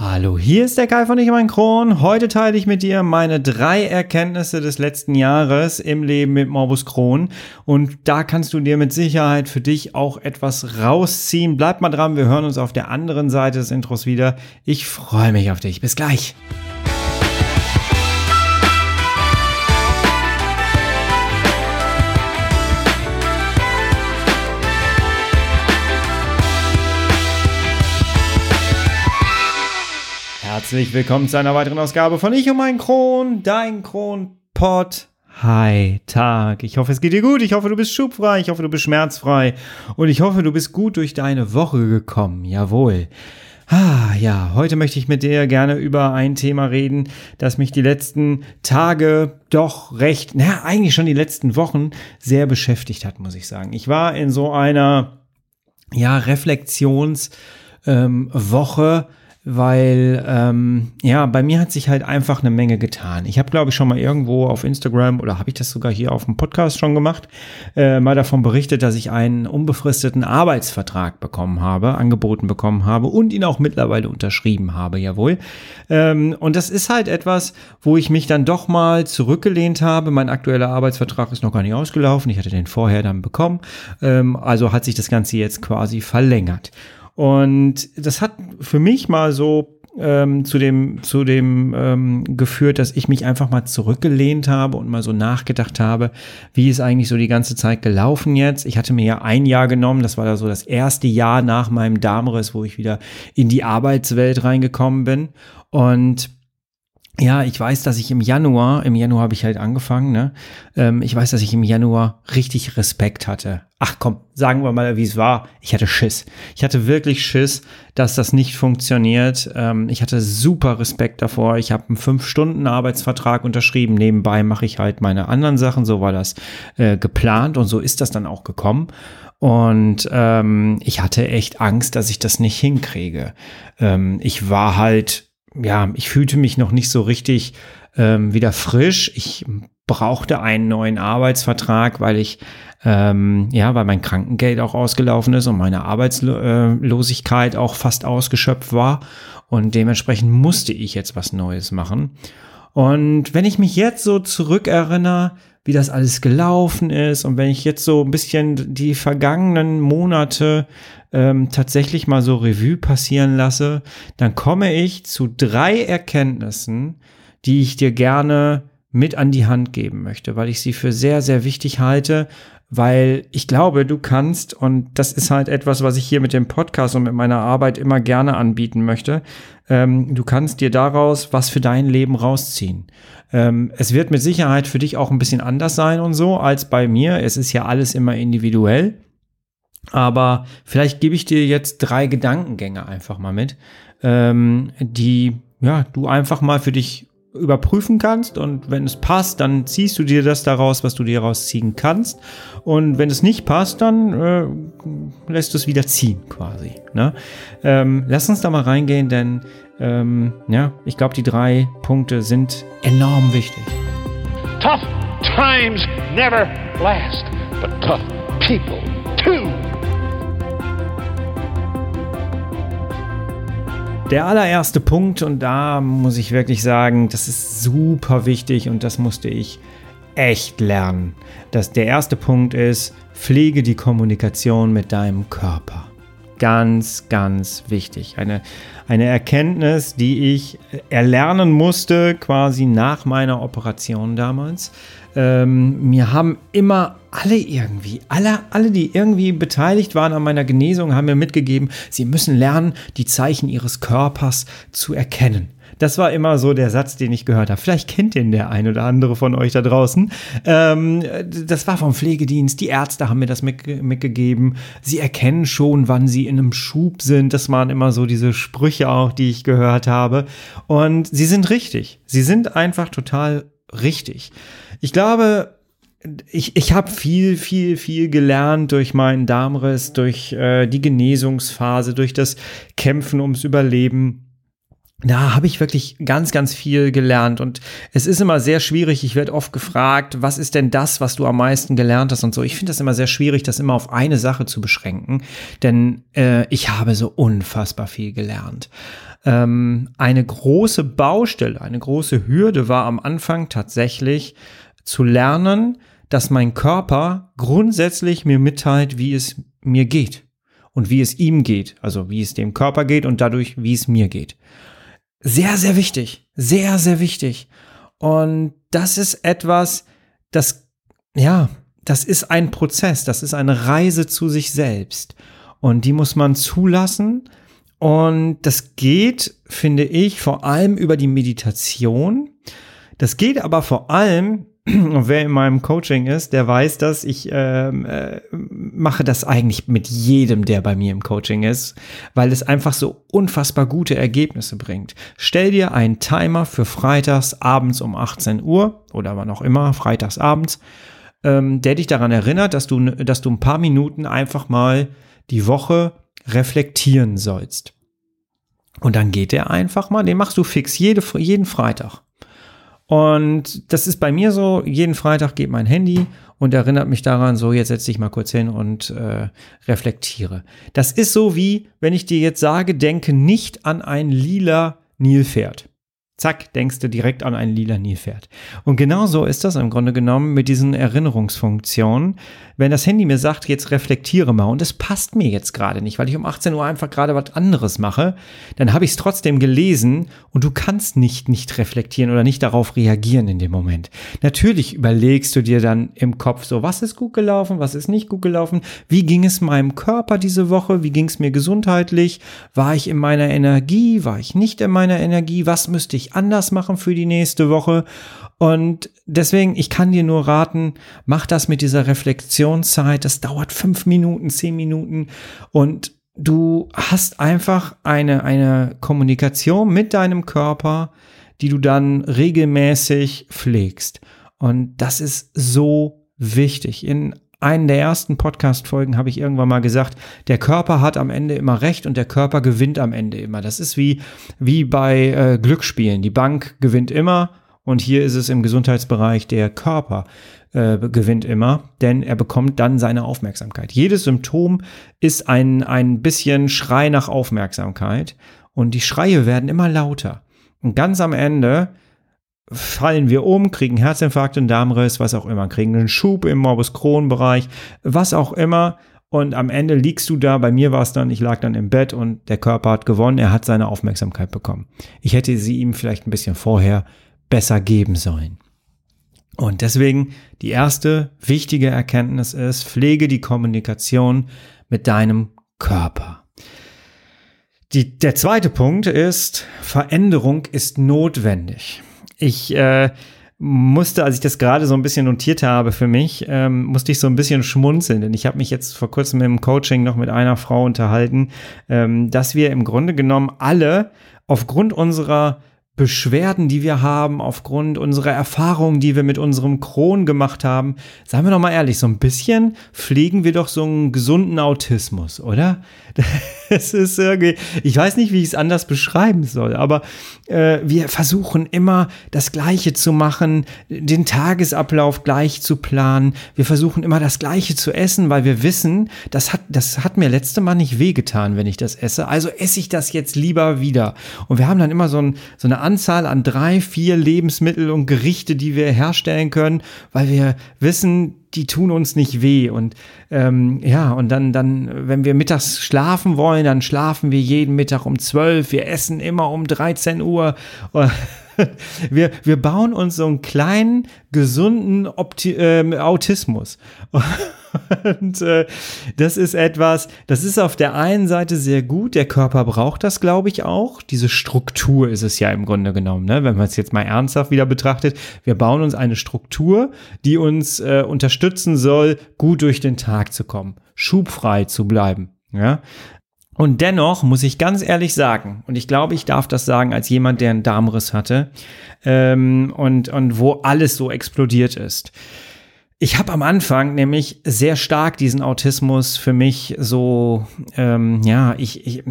Hallo, hier ist der Kai von Ich mein Kron. Heute teile ich mit dir meine drei Erkenntnisse des letzten Jahres im Leben mit Morbus Crohn. Und da kannst du dir mit Sicherheit für dich auch etwas rausziehen. Bleib mal dran, wir hören uns auf der anderen Seite des Intros wieder. Ich freue mich auf dich. Bis gleich. Herzlich willkommen zu einer weiteren Ausgabe von Ich und mein Kron, dein Kronpott. Hi, Tag. Ich hoffe, es geht dir gut. Ich hoffe, du bist schubfrei. Ich hoffe, du bist schmerzfrei. Und ich hoffe, du bist gut durch deine Woche gekommen. Jawohl. Ah, ja, heute möchte ich mit dir gerne über ein Thema reden, das mich die letzten Tage doch recht, naja, eigentlich schon die letzten Wochen sehr beschäftigt hat, muss ich sagen. Ich war in so einer, ja, Reflexionswoche, ähm, weil ähm, ja, bei mir hat sich halt einfach eine Menge getan. Ich habe, glaube ich, schon mal irgendwo auf Instagram oder habe ich das sogar hier auf dem Podcast schon gemacht, äh, mal davon berichtet, dass ich einen unbefristeten Arbeitsvertrag bekommen habe, angeboten bekommen habe und ihn auch mittlerweile unterschrieben habe, jawohl. Ähm, und das ist halt etwas, wo ich mich dann doch mal zurückgelehnt habe. Mein aktueller Arbeitsvertrag ist noch gar nicht ausgelaufen. Ich hatte den vorher dann bekommen. Ähm, also hat sich das Ganze jetzt quasi verlängert. Und das hat für mich mal so ähm, zu dem, zu dem ähm, geführt, dass ich mich einfach mal zurückgelehnt habe und mal so nachgedacht habe, wie ist eigentlich so die ganze Zeit gelaufen jetzt. Ich hatte mir ja ein Jahr genommen, das war da so das erste Jahr nach meinem Darmriss, wo ich wieder in die Arbeitswelt reingekommen bin. Und ja, ich weiß, dass ich im Januar, im Januar habe ich halt angefangen, ne? Ähm, ich weiß, dass ich im Januar richtig Respekt hatte. Ach komm, sagen wir mal, wie es war. Ich hatte Schiss. Ich hatte wirklich Schiss, dass das nicht funktioniert. Ähm, ich hatte super Respekt davor. Ich habe einen Fünf-Stunden-Arbeitsvertrag unterschrieben. Nebenbei mache ich halt meine anderen Sachen. So war das äh, geplant und so ist das dann auch gekommen. Und ähm, ich hatte echt Angst, dass ich das nicht hinkriege. Ähm, ich war halt ja, ich fühlte mich noch nicht so richtig ähm, wieder frisch. Ich brauchte einen neuen Arbeitsvertrag, weil ich ähm, ja, weil mein Krankengeld auch ausgelaufen ist und meine Arbeitslosigkeit auch fast ausgeschöpft war und dementsprechend musste ich jetzt was Neues machen. Und wenn ich mich jetzt so zurückerinnere, wie das alles gelaufen ist und wenn ich jetzt so ein bisschen die vergangenen Monate ähm, tatsächlich mal so Revue passieren lasse, dann komme ich zu drei Erkenntnissen, die ich dir gerne mit an die Hand geben möchte, weil ich sie für sehr, sehr wichtig halte, weil ich glaube, du kannst, und das ist halt etwas, was ich hier mit dem Podcast und mit meiner Arbeit immer gerne anbieten möchte, ähm, du kannst dir daraus was für dein Leben rausziehen. Ähm, es wird mit Sicherheit für dich auch ein bisschen anders sein und so als bei mir. Es ist ja alles immer individuell. Aber vielleicht gebe ich dir jetzt drei Gedankengänge einfach mal mit, ähm, die ja du einfach mal für dich überprüfen kannst und wenn es passt, dann ziehst du dir das daraus, was du dir rausziehen kannst und wenn es nicht passt, dann äh, lässt du es wieder ziehen quasi. Ne? Ähm, lass uns da mal reingehen, denn ähm, ja, ich glaube, die drei Punkte sind enorm wichtig. Tough times never last, but tough people Der allererste Punkt, und da muss ich wirklich sagen, das ist super wichtig und das musste ich echt lernen. Dass der erste Punkt ist, pflege die Kommunikation mit deinem Körper. Ganz, ganz wichtig. Eine, eine Erkenntnis, die ich erlernen musste, quasi nach meiner Operation damals. Ähm, mir haben immer alle irgendwie, alle, alle, die irgendwie beteiligt waren an meiner Genesung, haben mir mitgegeben, sie müssen lernen, die Zeichen ihres Körpers zu erkennen. Das war immer so der Satz, den ich gehört habe. Vielleicht kennt den der ein oder andere von euch da draußen. Ähm, das war vom Pflegedienst. Die Ärzte haben mir das mitgegeben. Sie erkennen schon, wann sie in einem Schub sind. Das waren immer so diese Sprüche auch, die ich gehört habe. Und sie sind richtig. Sie sind einfach total richtig. Ich glaube, ich, ich habe viel, viel, viel gelernt durch meinen Darmriss, durch äh, die Genesungsphase, durch das Kämpfen ums Überleben. Da habe ich wirklich ganz, ganz viel gelernt und es ist immer sehr schwierig. Ich werde oft gefragt, was ist denn das, was du am meisten gelernt hast und so. Ich finde das immer sehr schwierig, das immer auf eine Sache zu beschränken, denn äh, ich habe so unfassbar viel gelernt. Ähm, eine große Baustelle, eine große Hürde war am Anfang tatsächlich zu lernen, dass mein Körper grundsätzlich mir mitteilt, wie es mir geht und wie es ihm geht, also wie es dem Körper geht und dadurch, wie es mir geht. Sehr, sehr wichtig, sehr, sehr wichtig. Und das ist etwas, das, ja, das ist ein Prozess, das ist eine Reise zu sich selbst. Und die muss man zulassen. Und das geht, finde ich, vor allem über die Meditation. Das geht aber vor allem und wer in meinem Coaching ist, der weiß dass Ich ähm, äh, mache das eigentlich mit jedem, der bei mir im Coaching ist, weil es einfach so unfassbar gute Ergebnisse bringt. Stell dir einen Timer für freitags abends um 18 Uhr oder wann auch immer, freitags abends, ähm, der dich daran erinnert, dass du, dass du ein paar Minuten einfach mal die Woche reflektieren sollst. Und dann geht der einfach mal, den machst du fix jede, jeden Freitag. Und das ist bei mir so, jeden Freitag geht mein Handy und erinnert mich daran, so jetzt setz dich mal kurz hin und äh, reflektiere. Das ist so wie, wenn ich dir jetzt sage, denke nicht an ein lila Nilpferd. Zack, denkst du direkt an ein lila Nilpferd. Und genau so ist das im Grunde genommen mit diesen Erinnerungsfunktionen. Wenn das Handy mir sagt, jetzt reflektiere mal und es passt mir jetzt gerade nicht, weil ich um 18 Uhr einfach gerade was anderes mache, dann habe ich es trotzdem gelesen und du kannst nicht nicht reflektieren oder nicht darauf reagieren in dem Moment. Natürlich überlegst du dir dann im Kopf so, was ist gut gelaufen, was ist nicht gut gelaufen, wie ging es meinem Körper diese Woche, wie ging es mir gesundheitlich, war ich in meiner Energie, war ich nicht in meiner Energie, was müsste ich anders machen für die nächste Woche. Und deswegen, ich kann dir nur raten, mach das mit dieser Reflexionszeit. Das dauert fünf Minuten, zehn Minuten und du hast einfach eine, eine Kommunikation mit deinem Körper, die du dann regelmäßig pflegst. Und das ist so wichtig. In einen der ersten Podcast-Folgen habe ich irgendwann mal gesagt, der Körper hat am Ende immer recht und der Körper gewinnt am Ende immer. Das ist wie, wie bei äh, Glücksspielen. Die Bank gewinnt immer und hier ist es im Gesundheitsbereich, der Körper äh, gewinnt immer, denn er bekommt dann seine Aufmerksamkeit. Jedes Symptom ist ein, ein bisschen Schrei nach Aufmerksamkeit und die Schreie werden immer lauter. Und ganz am Ende fallen wir um, kriegen Herzinfarkt, einen Darmriss, was auch immer, kriegen einen Schub im Morbus Crohn-Bereich, was auch immer. Und am Ende liegst du da, bei mir war es dann, ich lag dann im Bett und der Körper hat gewonnen, er hat seine Aufmerksamkeit bekommen. Ich hätte sie ihm vielleicht ein bisschen vorher besser geben sollen. Und deswegen die erste wichtige Erkenntnis ist, pflege die Kommunikation mit deinem Körper. Die, der zweite Punkt ist, Veränderung ist notwendig. Ich äh, musste, als ich das gerade so ein bisschen notiert habe für mich, ähm, musste ich so ein bisschen schmunzeln, denn ich habe mich jetzt vor kurzem im Coaching noch mit einer Frau unterhalten, ähm, dass wir im Grunde genommen alle aufgrund unserer Beschwerden, die wir haben, aufgrund unserer Erfahrungen, die wir mit unserem Kron gemacht haben, seien wir doch mal ehrlich, so ein bisschen pflegen wir doch so einen gesunden Autismus, oder? Es ist irgendwie, ich weiß nicht, wie ich es anders beschreiben soll, aber äh, wir versuchen immer das Gleiche zu machen, den Tagesablauf gleich zu planen. Wir versuchen immer das Gleiche zu essen, weil wir wissen, das hat, das hat mir letzte Mal nicht wehgetan, wenn ich das esse. Also esse ich das jetzt lieber wieder. Und wir haben dann immer so, ein, so eine Anzahl an drei, vier Lebensmittel und Gerichte, die wir herstellen können, weil wir wissen, die tun uns nicht weh. Und ähm, ja, und dann, dann, wenn wir mittags schlafen wollen, dann schlafen wir jeden Mittag um 12. Wir essen immer um 13 Uhr. wir, wir bauen uns so einen kleinen, gesunden Opti äh, Autismus. Und äh, das ist etwas, das ist auf der einen Seite sehr gut. Der Körper braucht das, glaube ich, auch. Diese Struktur ist es ja im Grunde genommen, ne? wenn man es jetzt mal ernsthaft wieder betrachtet. Wir bauen uns eine Struktur, die uns äh, unterstützen soll, gut durch den Tag zu kommen, schubfrei zu bleiben. Ja, und dennoch muss ich ganz ehrlich sagen, und ich glaube, ich darf das sagen als jemand, der einen Darmriss hatte ähm, und, und wo alles so explodiert ist. Ich habe am Anfang nämlich sehr stark diesen Autismus für mich so, ähm, ja, ich, ich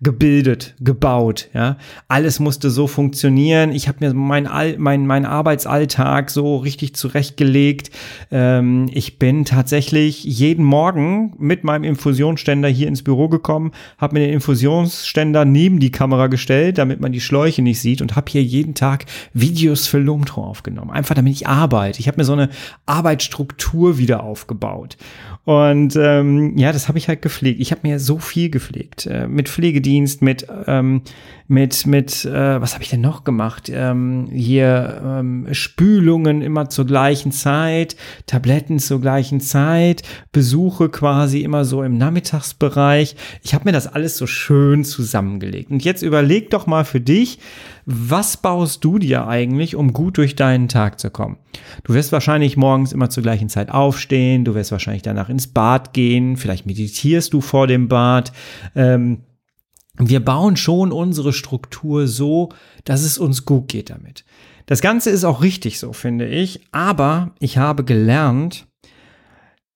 gebildet, gebaut. Ja, alles musste so funktionieren. Ich habe mir mein, All, mein mein Arbeitsalltag so richtig zurechtgelegt. Ähm, ich bin tatsächlich jeden Morgen mit meinem Infusionsständer hier ins Büro gekommen, habe mir den Infusionsständer neben die Kamera gestellt, damit man die Schläuche nicht sieht und habe hier jeden Tag Videos für Lomtro aufgenommen, einfach damit ich arbeite. Ich habe mir so eine Arbeit Struktur wieder aufgebaut. Und ähm, ja, das habe ich halt gepflegt. Ich habe mir so viel gepflegt. Äh, mit Pflegedienst, mit, ähm, mit, mit, äh, was habe ich denn noch gemacht? Ähm, hier ähm, Spülungen immer zur gleichen Zeit, Tabletten zur gleichen Zeit, Besuche quasi immer so im Nachmittagsbereich. Ich habe mir das alles so schön zusammengelegt. Und jetzt überleg doch mal für dich, was baust du dir eigentlich, um gut durch deinen Tag zu kommen? Du wirst wahrscheinlich morgens immer zur gleichen Zeit aufstehen, du wirst wahrscheinlich danach ins Bad gehen, vielleicht meditierst du vor dem Bad. Ähm, wir bauen schon unsere Struktur so, dass es uns gut geht damit. Das Ganze ist auch richtig so, finde ich, aber ich habe gelernt,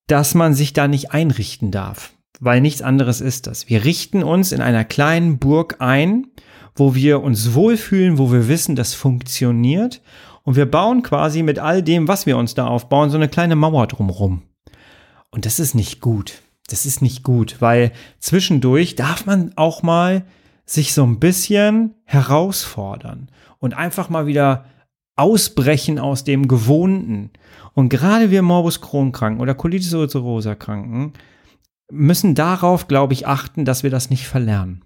dass man sich da nicht einrichten darf, weil nichts anderes ist das. Wir richten uns in einer kleinen Burg ein, wo wir uns wohlfühlen, wo wir wissen, das funktioniert. Und wir bauen quasi mit all dem, was wir uns da aufbauen, so eine kleine Mauer drumrum. Und das ist nicht gut. Das ist nicht gut, weil zwischendurch darf man auch mal sich so ein bisschen herausfordern und einfach mal wieder ausbrechen aus dem Gewohnten. Und gerade wir Morbus Crohn Kranken oder Colitis ulcerosa Kranken müssen darauf, glaube ich, achten, dass wir das nicht verlernen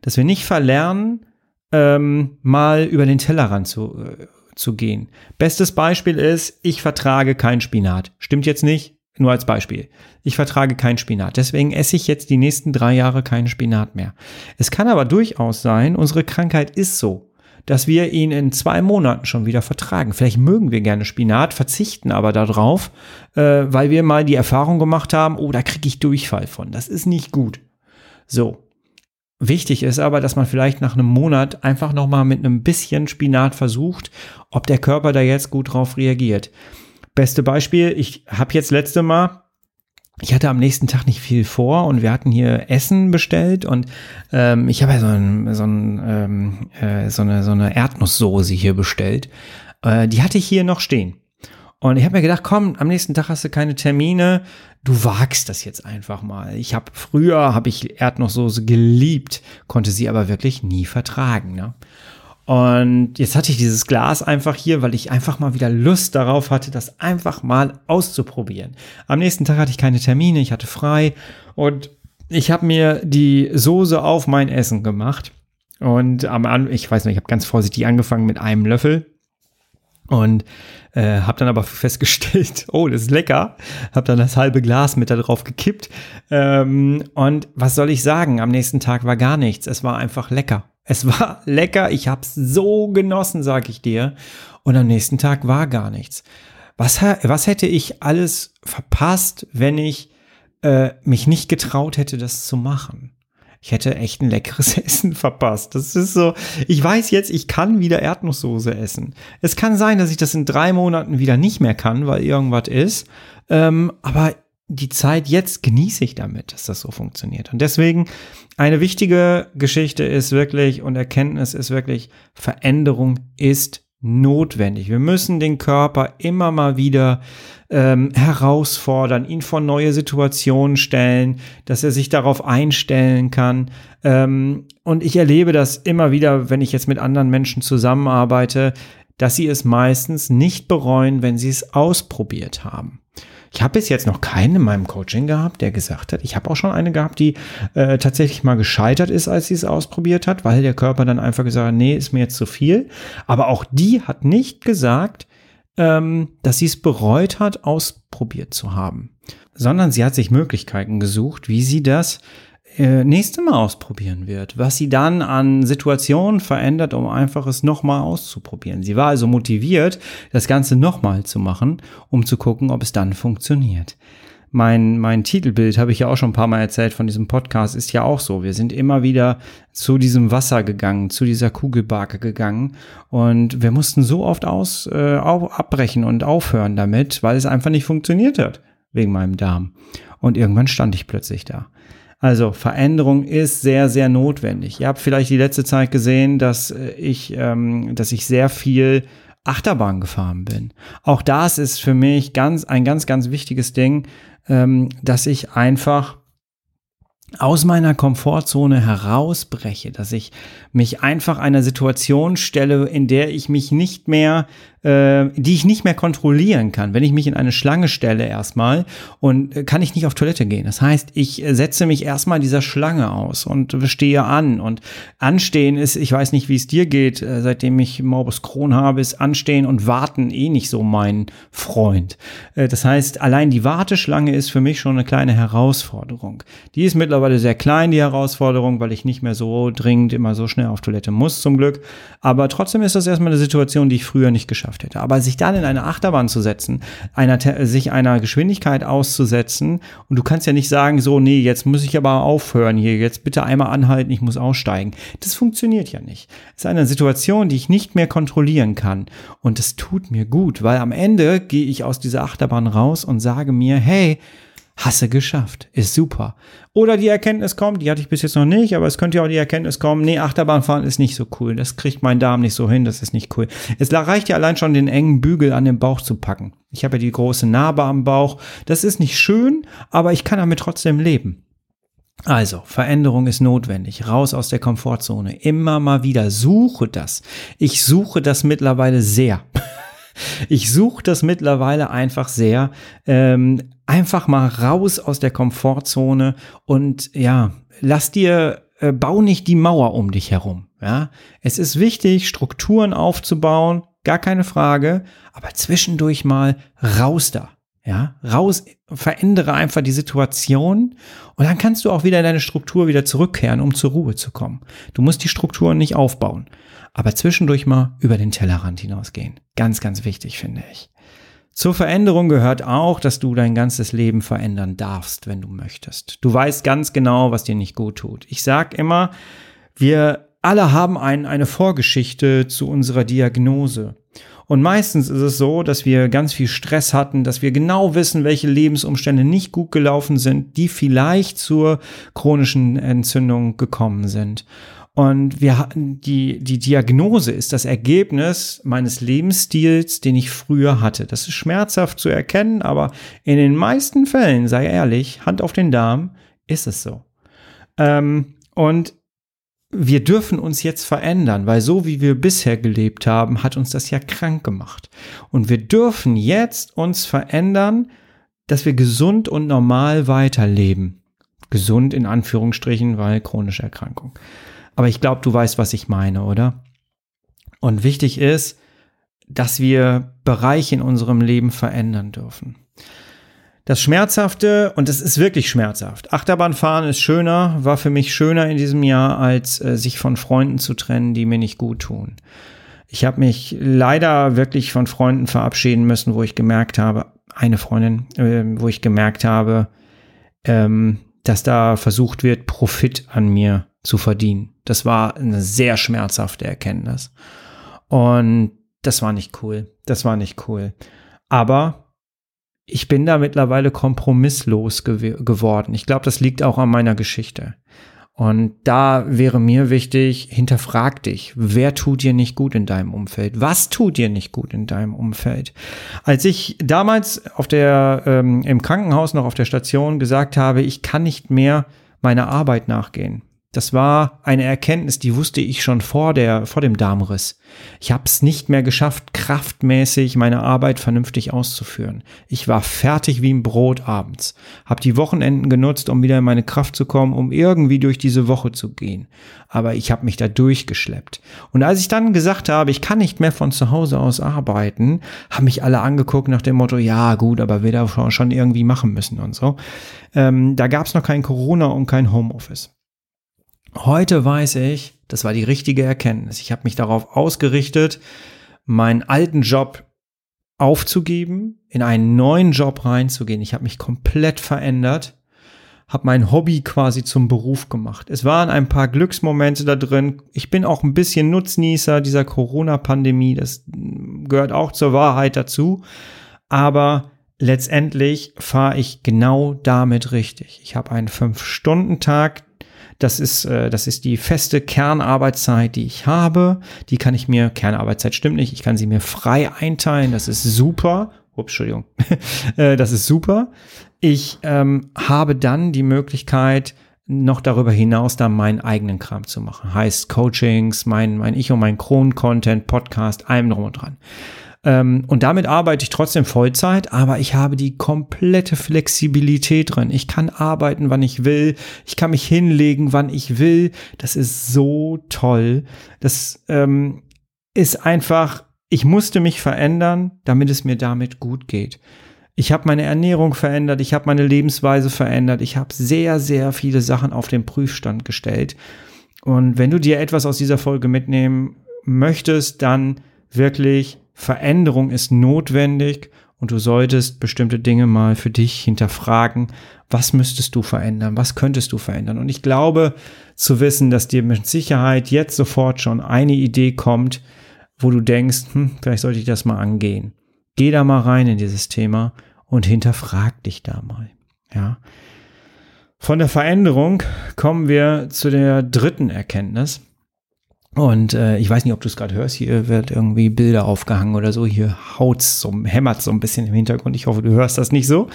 dass wir nicht verlernen, ähm, mal über den Tellerrand zu, äh, zu gehen. Bestes Beispiel ist, ich vertrage kein Spinat. Stimmt jetzt nicht, nur als Beispiel. Ich vertrage kein Spinat. Deswegen esse ich jetzt die nächsten drei Jahre keinen Spinat mehr. Es kann aber durchaus sein, unsere Krankheit ist so, dass wir ihn in zwei Monaten schon wieder vertragen. Vielleicht mögen wir gerne Spinat, verzichten aber darauf, äh, weil wir mal die Erfahrung gemacht haben, oh, da kriege ich Durchfall von. Das ist nicht gut. So, Wichtig ist aber, dass man vielleicht nach einem Monat einfach noch mal mit einem bisschen Spinat versucht, ob der Körper da jetzt gut drauf reagiert. Beste Beispiel, ich habe jetzt letzte Mal ich hatte am nächsten Tag nicht viel vor und wir hatten hier Essen bestellt und ähm, ich habe ja so, ein, so, ein, ähm, äh, so, eine, so eine Erdnusssoße hier bestellt. Äh, die hatte ich hier noch stehen. Und ich habe mir gedacht, komm, am nächsten Tag hast du keine Termine, du wagst das jetzt einfach mal. Ich habe früher habe ich Erdnusssoße geliebt, konnte sie aber wirklich nie vertragen. Ne? Und jetzt hatte ich dieses Glas einfach hier, weil ich einfach mal wieder Lust darauf hatte, das einfach mal auszuprobieren. Am nächsten Tag hatte ich keine Termine, ich hatte frei und ich habe mir die Soße auf mein Essen gemacht. Und am Anfang, ich weiß nicht, ich habe ganz vorsichtig angefangen mit einem Löffel und äh, habe dann aber festgestellt, oh, das ist lecker. Habe dann das halbe Glas mit da drauf gekippt. Ähm, und was soll ich sagen? Am nächsten Tag war gar nichts. Es war einfach lecker. Es war lecker. Ich habe es so genossen, sag ich dir. Und am nächsten Tag war gar nichts. Was, was hätte ich alles verpasst, wenn ich äh, mich nicht getraut hätte, das zu machen? Ich hätte echt ein leckeres Essen verpasst. Das ist so, ich weiß jetzt, ich kann wieder Erdnusssoße essen. Es kann sein, dass ich das in drei Monaten wieder nicht mehr kann, weil irgendwas ist. Ähm, aber die Zeit jetzt genieße ich damit, dass das so funktioniert. Und deswegen eine wichtige Geschichte ist wirklich und Erkenntnis ist wirklich, Veränderung ist notwendig. Wir müssen den Körper immer mal wieder ähm, herausfordern, ihn vor neue Situationen stellen, dass er sich darauf einstellen kann. Ähm, und ich erlebe das immer wieder, wenn ich jetzt mit anderen Menschen zusammenarbeite, dass sie es meistens nicht bereuen, wenn sie es ausprobiert haben. Ich habe bis jetzt noch keinen in meinem Coaching gehabt, der gesagt hat, ich habe auch schon eine gehabt, die äh, tatsächlich mal gescheitert ist, als sie es ausprobiert hat, weil der Körper dann einfach gesagt hat, nee, ist mir jetzt zu viel. Aber auch die hat nicht gesagt, ähm, dass sie es bereut hat, ausprobiert zu haben, sondern sie hat sich Möglichkeiten gesucht, wie sie das äh, nächste Mal ausprobieren wird, was sie dann an Situationen verändert, um einfach es nochmal auszuprobieren. Sie war also motiviert, das Ganze nochmal zu machen, um zu gucken, ob es dann funktioniert. mein, mein Titelbild, habe ich ja auch schon ein paar Mal erzählt von diesem Podcast, ist ja auch so. Wir sind immer wieder zu diesem Wasser gegangen, zu dieser Kugelbarke gegangen und wir mussten so oft aus, äh, abbrechen und aufhören damit, weil es einfach nicht funktioniert hat wegen meinem Darm. Und irgendwann stand ich plötzlich da. Also Veränderung ist sehr, sehr notwendig. Ihr habt vielleicht die letzte Zeit gesehen, dass äh, ich, ähm, dass ich sehr viel Achterbahn gefahren bin. Auch das ist für mich ganz, ein ganz, ganz wichtiges Ding, ähm, dass ich einfach aus meiner Komfortzone herausbreche, dass ich mich einfach einer Situation stelle, in der ich mich nicht mehr äh, die ich nicht mehr kontrollieren kann. Wenn ich mich in eine Schlange stelle erstmal und äh, kann ich nicht auf Toilette gehen. Das heißt, ich äh, setze mich erstmal dieser Schlange aus und stehe an. Und anstehen ist, ich weiß nicht, wie es dir geht, äh, seitdem ich Morbus Crohn habe, ist anstehen und warten eh nicht so mein Freund. Das heißt, allein die Warteschlange ist für mich schon eine kleine Herausforderung. Die ist mittlerweile sehr klein, die Herausforderung, weil ich nicht mehr so dringend immer so schnell auf Toilette muss, zum Glück. Aber trotzdem ist das erstmal eine Situation, die ich früher nicht geschafft geschafft hätte. Aber sich dann in eine Achterbahn zu setzen, einer, sich einer Geschwindigkeit auszusetzen und du kannst ja nicht sagen, so, nee, jetzt muss ich aber aufhören hier, jetzt bitte einmal anhalten, ich muss aussteigen. Das funktioniert ja nicht. Es ist eine Situation, die ich nicht mehr kontrollieren kann. Und es tut mir gut, weil am Ende gehe ich aus dieser Achterbahn raus und sage mir, hey, Hasse geschafft. Ist super. Oder die Erkenntnis kommt, die hatte ich bis jetzt noch nicht, aber es könnte ja auch die Erkenntnis kommen, nee, Achterbahnfahren ist nicht so cool. Das kriegt mein Darm nicht so hin, das ist nicht cool. Es reicht ja allein schon, den engen Bügel an den Bauch zu packen. Ich habe ja die große Narbe am Bauch. Das ist nicht schön, aber ich kann damit trotzdem leben. Also, Veränderung ist notwendig. Raus aus der Komfortzone. Immer mal wieder. Suche das. Ich suche das mittlerweile sehr. Ich suche das mittlerweile einfach sehr. Ähm, einfach mal raus aus der Komfortzone und ja, lass dir, äh, bau nicht die Mauer um dich herum. Ja, es ist wichtig, Strukturen aufzubauen, gar keine Frage, aber zwischendurch mal raus da. Ja, raus, verändere einfach die Situation und dann kannst du auch wieder in deine Struktur wieder zurückkehren, um zur Ruhe zu kommen. Du musst die Strukturen nicht aufbauen, aber zwischendurch mal über den Tellerrand hinausgehen. Ganz, ganz wichtig, finde ich. Zur Veränderung gehört auch, dass du dein ganzes Leben verändern darfst, wenn du möchtest. Du weißt ganz genau, was dir nicht gut tut. Ich sag immer, wir alle haben ein, eine Vorgeschichte zu unserer Diagnose. Und meistens ist es so, dass wir ganz viel Stress hatten, dass wir genau wissen, welche Lebensumstände nicht gut gelaufen sind, die vielleicht zur chronischen Entzündung gekommen sind. Und wir hatten die, die Diagnose ist das Ergebnis meines Lebensstils, den ich früher hatte. Das ist schmerzhaft zu erkennen, aber in den meisten Fällen, sei ehrlich, Hand auf den Darm, ist es so. Ähm, und wir dürfen uns jetzt verändern, weil so wie wir bisher gelebt haben, hat uns das ja krank gemacht. Und wir dürfen jetzt uns verändern, dass wir gesund und normal weiterleben. Gesund in Anführungsstrichen, weil chronische Erkrankung. Aber ich glaube, du weißt, was ich meine, oder? Und wichtig ist, dass wir Bereiche in unserem Leben verändern dürfen. Das Schmerzhafte, und es ist wirklich schmerzhaft, Achterbahnfahren ist schöner, war für mich schöner in diesem Jahr, als äh, sich von Freunden zu trennen, die mir nicht gut tun. Ich habe mich leider wirklich von Freunden verabschieden müssen, wo ich gemerkt habe, eine Freundin, äh, wo ich gemerkt habe, ähm, dass da versucht wird, Profit an mir zu verdienen. Das war eine sehr schmerzhafte Erkenntnis. Und das war nicht cool. Das war nicht cool. Aber ich bin da mittlerweile kompromisslos gew geworden. Ich glaube, das liegt auch an meiner Geschichte. Und da wäre mir wichtig, hinterfrag dich, wer tut dir nicht gut in deinem Umfeld? Was tut dir nicht gut in deinem Umfeld? Als ich damals auf der, ähm, im Krankenhaus noch auf der Station gesagt habe, ich kann nicht mehr meiner Arbeit nachgehen, das war eine Erkenntnis, die wusste ich schon vor, der, vor dem Darmriss. Ich habe es nicht mehr geschafft, kraftmäßig meine Arbeit vernünftig auszuführen. Ich war fertig wie ein Brot abends, habe die Wochenenden genutzt, um wieder in meine Kraft zu kommen, um irgendwie durch diese Woche zu gehen. Aber ich habe mich da durchgeschleppt. Und als ich dann gesagt habe, ich kann nicht mehr von zu Hause aus arbeiten, haben mich alle angeguckt nach dem Motto, ja gut, aber wir da schon irgendwie machen müssen und so. Ähm, da gab es noch kein Corona und kein Homeoffice. Heute weiß ich, das war die richtige Erkenntnis. Ich habe mich darauf ausgerichtet, meinen alten Job aufzugeben, in einen neuen Job reinzugehen. Ich habe mich komplett verändert, habe mein Hobby quasi zum Beruf gemacht. Es waren ein paar Glücksmomente da drin. Ich bin auch ein bisschen Nutznießer dieser Corona-Pandemie. Das gehört auch zur Wahrheit dazu. Aber letztendlich fahre ich genau damit richtig. Ich habe einen Fünf-Stunden-Tag. Das ist, äh, das ist die feste Kernarbeitszeit, die ich habe. Die kann ich mir, Kernarbeitszeit stimmt nicht, ich kann sie mir frei einteilen. Das ist super. Ups, Entschuldigung. Äh, das ist super. Ich ähm, habe dann die Möglichkeit, noch darüber hinaus da meinen eigenen Kram zu machen. Heißt Coachings, mein, mein Ich und mein Kronen-Content, Podcast, allem drum und dran. Ähm, und damit arbeite ich trotzdem Vollzeit, aber ich habe die komplette Flexibilität drin. Ich kann arbeiten, wann ich will. Ich kann mich hinlegen, wann ich will. Das ist so toll. Das ähm, ist einfach, ich musste mich verändern, damit es mir damit gut geht. Ich habe meine Ernährung verändert, ich habe meine Lebensweise verändert, ich habe sehr, sehr viele Sachen auf den Prüfstand gestellt. Und wenn du dir etwas aus dieser Folge mitnehmen möchtest, dann wirklich Veränderung ist notwendig und du solltest bestimmte Dinge mal für dich hinterfragen. Was müsstest du verändern? Was könntest du verändern? Und ich glaube zu wissen, dass dir mit Sicherheit jetzt sofort schon eine Idee kommt, wo du denkst, hm, vielleicht sollte ich das mal angehen. Geh da mal rein in dieses Thema und hinterfrag dich da mal. Ja. Von der Veränderung kommen wir zu der dritten Erkenntnis. Und äh, ich weiß nicht, ob du es gerade hörst, hier wird irgendwie Bilder aufgehangen oder so. Hier haut's so, hämmert so ein bisschen im Hintergrund. Ich hoffe, du hörst das nicht so.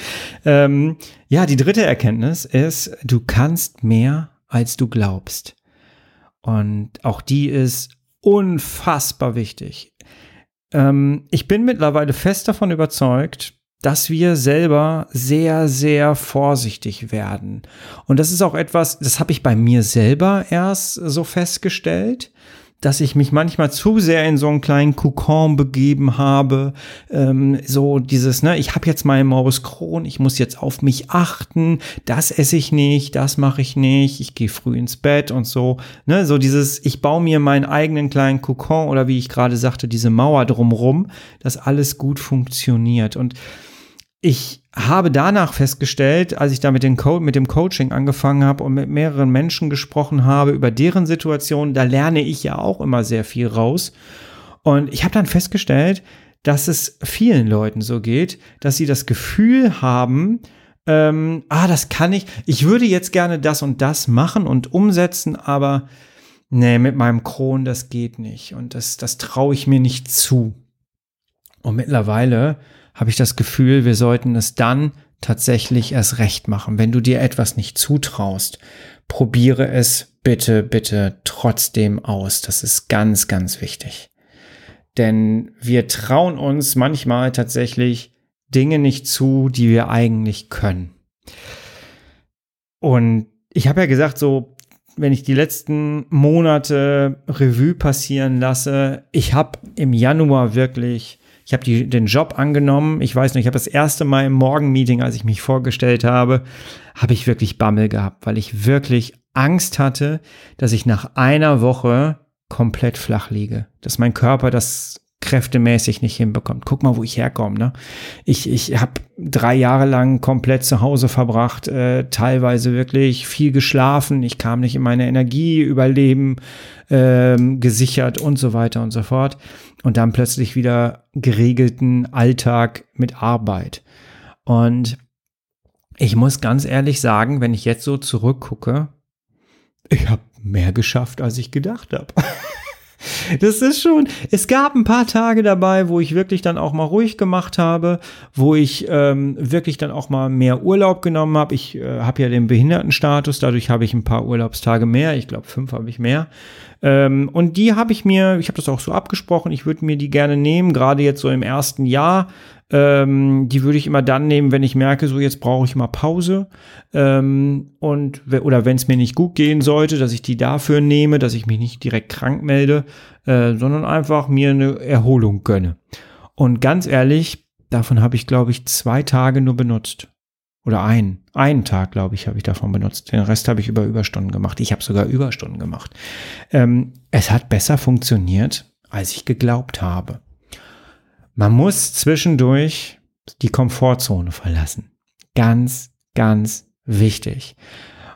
Ähm, ja, die dritte Erkenntnis ist, du kannst mehr, als du glaubst. Und auch die ist unfassbar wichtig. Ähm, ich bin mittlerweile fest davon überzeugt, dass wir selber sehr, sehr vorsichtig werden. Und das ist auch etwas, das habe ich bei mir selber erst so festgestellt, dass ich mich manchmal zu sehr in so einen kleinen Kokon begeben habe. Ähm, so dieses, ne, ich habe jetzt meinen Morbus Crohn, ich muss jetzt auf mich achten, das esse ich nicht, das mache ich nicht, ich gehe früh ins Bett und so. Ne, so dieses, ich baue mir meinen eigenen kleinen Kokon oder wie ich gerade sagte, diese Mauer drumrum, dass alles gut funktioniert. Und ich habe danach festgestellt, als ich da mit, den Co mit dem Coaching angefangen habe und mit mehreren Menschen gesprochen habe über deren Situation, da lerne ich ja auch immer sehr viel raus. Und ich habe dann festgestellt, dass es vielen Leuten so geht, dass sie das Gefühl haben, ähm, ah, das kann ich, ich würde jetzt gerne das und das machen und umsetzen, aber nee, mit meinem Kron, das geht nicht und das, das traue ich mir nicht zu. Und mittlerweile habe ich das Gefühl, wir sollten es dann tatsächlich erst recht machen. Wenn du dir etwas nicht zutraust, probiere es bitte, bitte trotzdem aus. Das ist ganz, ganz wichtig. Denn wir trauen uns manchmal tatsächlich Dinge nicht zu, die wir eigentlich können. Und ich habe ja gesagt, so, wenn ich die letzten Monate Revue passieren lasse, ich habe im Januar wirklich ich habe den Job angenommen. Ich weiß noch, ich habe das erste Mal im Morgenmeeting, als ich mich vorgestellt habe, habe ich wirklich Bammel gehabt, weil ich wirklich Angst hatte, dass ich nach einer Woche komplett flach liege, dass mein Körper das kräftemäßig nicht hinbekommt. Guck mal, wo ich herkomme. Ne? Ich, ich habe drei Jahre lang komplett zu Hause verbracht, äh, teilweise wirklich viel geschlafen. Ich kam nicht in meine Energie, Überleben ähm, gesichert und so weiter und so fort. Und dann plötzlich wieder geregelten Alltag mit Arbeit. Und ich muss ganz ehrlich sagen, wenn ich jetzt so zurückgucke, ich habe mehr geschafft, als ich gedacht habe. Das ist schon, es gab ein paar Tage dabei, wo ich wirklich dann auch mal ruhig gemacht habe, wo ich ähm, wirklich dann auch mal mehr Urlaub genommen habe. Ich äh, habe ja den Behindertenstatus, dadurch habe ich ein paar Urlaubstage mehr. Ich glaube, fünf habe ich mehr. Ähm, und die habe ich mir, ich habe das auch so abgesprochen, ich würde mir die gerne nehmen, gerade jetzt so im ersten Jahr. Ähm, die würde ich immer dann nehmen, wenn ich merke, so jetzt brauche ich mal Pause. Ähm, und oder wenn es mir nicht gut gehen sollte, dass ich die dafür nehme, dass ich mich nicht direkt krank melde, äh, sondern einfach mir eine Erholung gönne. Und ganz ehrlich, davon habe ich, glaube ich, zwei Tage nur benutzt. Oder einen. Einen Tag, glaube ich, habe ich davon benutzt. Den Rest habe ich über Überstunden gemacht. Ich habe sogar Überstunden gemacht. Ähm, es hat besser funktioniert, als ich geglaubt habe. Man muss zwischendurch die Komfortzone verlassen. Ganz, ganz wichtig.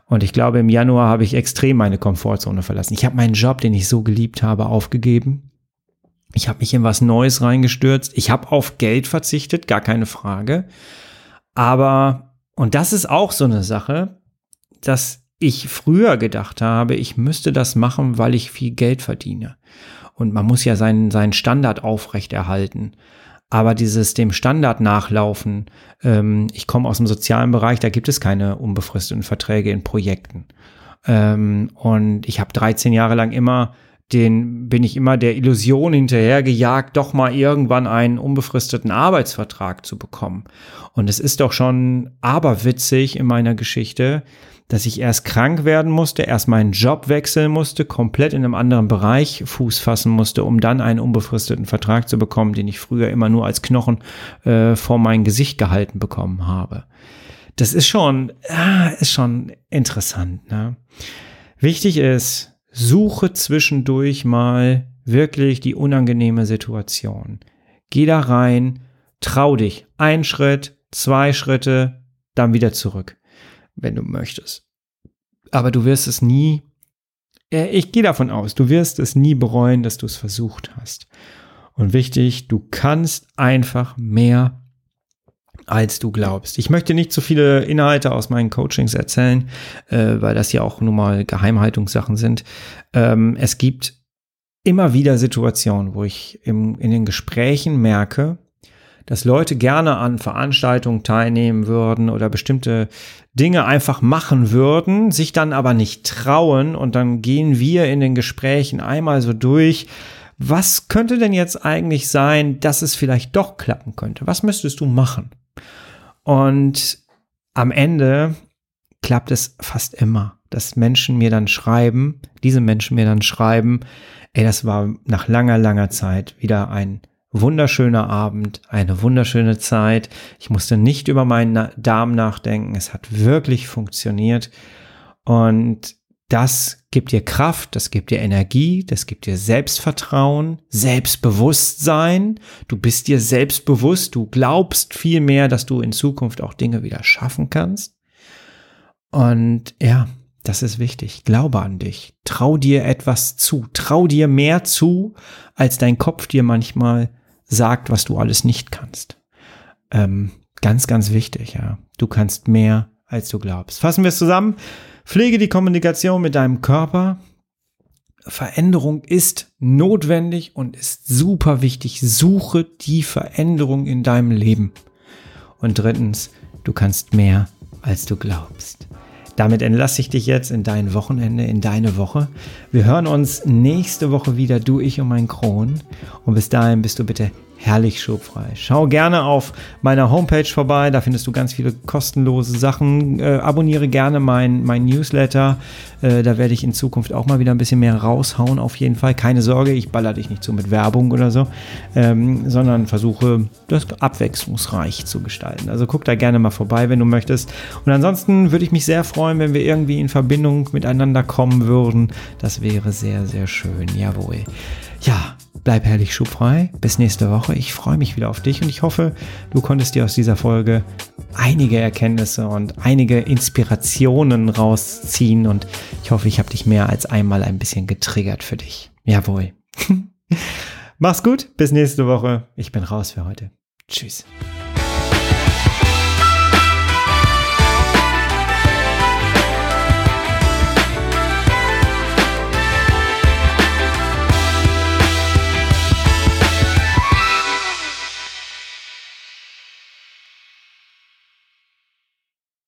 Und ich glaube, im Januar habe ich extrem meine Komfortzone verlassen. Ich habe meinen Job, den ich so geliebt habe, aufgegeben. Ich habe mich in was Neues reingestürzt. Ich habe auf Geld verzichtet, gar keine Frage. Aber, und das ist auch so eine Sache, dass ich früher gedacht habe, ich müsste das machen, weil ich viel Geld verdiene. Und man muss ja seinen, seinen Standard aufrechterhalten. Aber dieses dem Standard nachlaufen, ähm, ich komme aus dem sozialen Bereich, da gibt es keine unbefristeten Verträge in Projekten. Ähm, und ich habe 13 Jahre lang immer den bin ich immer der Illusion hinterhergejagt, doch mal irgendwann einen unbefristeten Arbeitsvertrag zu bekommen. Und es ist doch schon aberwitzig in meiner Geschichte, dass ich erst krank werden musste, erst meinen Job wechseln musste, komplett in einem anderen Bereich Fuß fassen musste, um dann einen unbefristeten Vertrag zu bekommen, den ich früher immer nur als Knochen äh, vor mein Gesicht gehalten bekommen habe. Das ist schon, äh, ist schon interessant. Ne? Wichtig ist, suche zwischendurch mal wirklich die unangenehme Situation. Geh da rein, trau dich. Ein Schritt, zwei Schritte, dann wieder zurück wenn du möchtest. Aber du wirst es nie, äh, ich gehe davon aus, du wirst es nie bereuen, dass du es versucht hast. Und wichtig, du kannst einfach mehr als du glaubst. Ich möchte nicht zu viele Inhalte aus meinen Coachings erzählen, äh, weil das ja auch nun mal Geheimhaltungssachen sind. Ähm, es gibt immer wieder Situationen, wo ich im, in den Gesprächen merke, dass Leute gerne an Veranstaltungen teilnehmen würden oder bestimmte Dinge einfach machen würden, sich dann aber nicht trauen und dann gehen wir in den Gesprächen einmal so durch, was könnte denn jetzt eigentlich sein, dass es vielleicht doch klappen könnte? Was müsstest du machen? Und am Ende klappt es fast immer, dass Menschen mir dann schreiben, diese Menschen mir dann schreiben, ey, das war nach langer, langer Zeit wieder ein wunderschöner Abend, eine wunderschöne Zeit. Ich musste nicht über meinen Darm nachdenken. Es hat wirklich funktioniert. Und das gibt dir Kraft, das gibt dir Energie, das gibt dir Selbstvertrauen, Selbstbewusstsein. Du bist dir selbstbewusst, du glaubst viel mehr, dass du in Zukunft auch Dinge wieder schaffen kannst. Und ja, das ist wichtig. Glaube an dich. Trau dir etwas zu. Trau dir mehr zu, als dein Kopf dir manchmal sagt, was du alles nicht kannst. Ähm, ganz, ganz wichtig, ja. Du kannst mehr, als du glaubst. Fassen wir es zusammen. Pflege die Kommunikation mit deinem Körper. Veränderung ist notwendig und ist super wichtig. Suche die Veränderung in deinem Leben. Und drittens, du kannst mehr, als du glaubst. Damit entlasse ich dich jetzt in dein Wochenende, in deine Woche. Wir hören uns nächste Woche wieder, du, ich und mein Kron. Und bis dahin bist du bitte herrlich schubfrei. Schau gerne auf meiner Homepage vorbei, da findest du ganz viele kostenlose Sachen. Äh, abonniere gerne mein, mein Newsletter, äh, da werde ich in Zukunft auch mal wieder ein bisschen mehr raushauen, auf jeden Fall. Keine Sorge, ich baller dich nicht so mit Werbung oder so, ähm, sondern versuche das abwechslungsreich zu gestalten. Also guck da gerne mal vorbei, wenn du möchtest. Und ansonsten würde ich mich sehr freuen, wenn wir irgendwie in Verbindung miteinander kommen würden. Das wäre sehr, sehr schön. Jawohl. Ja, bleib herrlich schubfrei. Bis nächste Woche. Ich freue mich wieder auf dich und ich hoffe, du konntest dir aus dieser Folge einige Erkenntnisse und einige Inspirationen rausziehen und ich hoffe, ich habe dich mehr als einmal ein bisschen getriggert für dich. Jawohl. Mach's gut, bis nächste Woche. Ich bin raus für heute. Tschüss.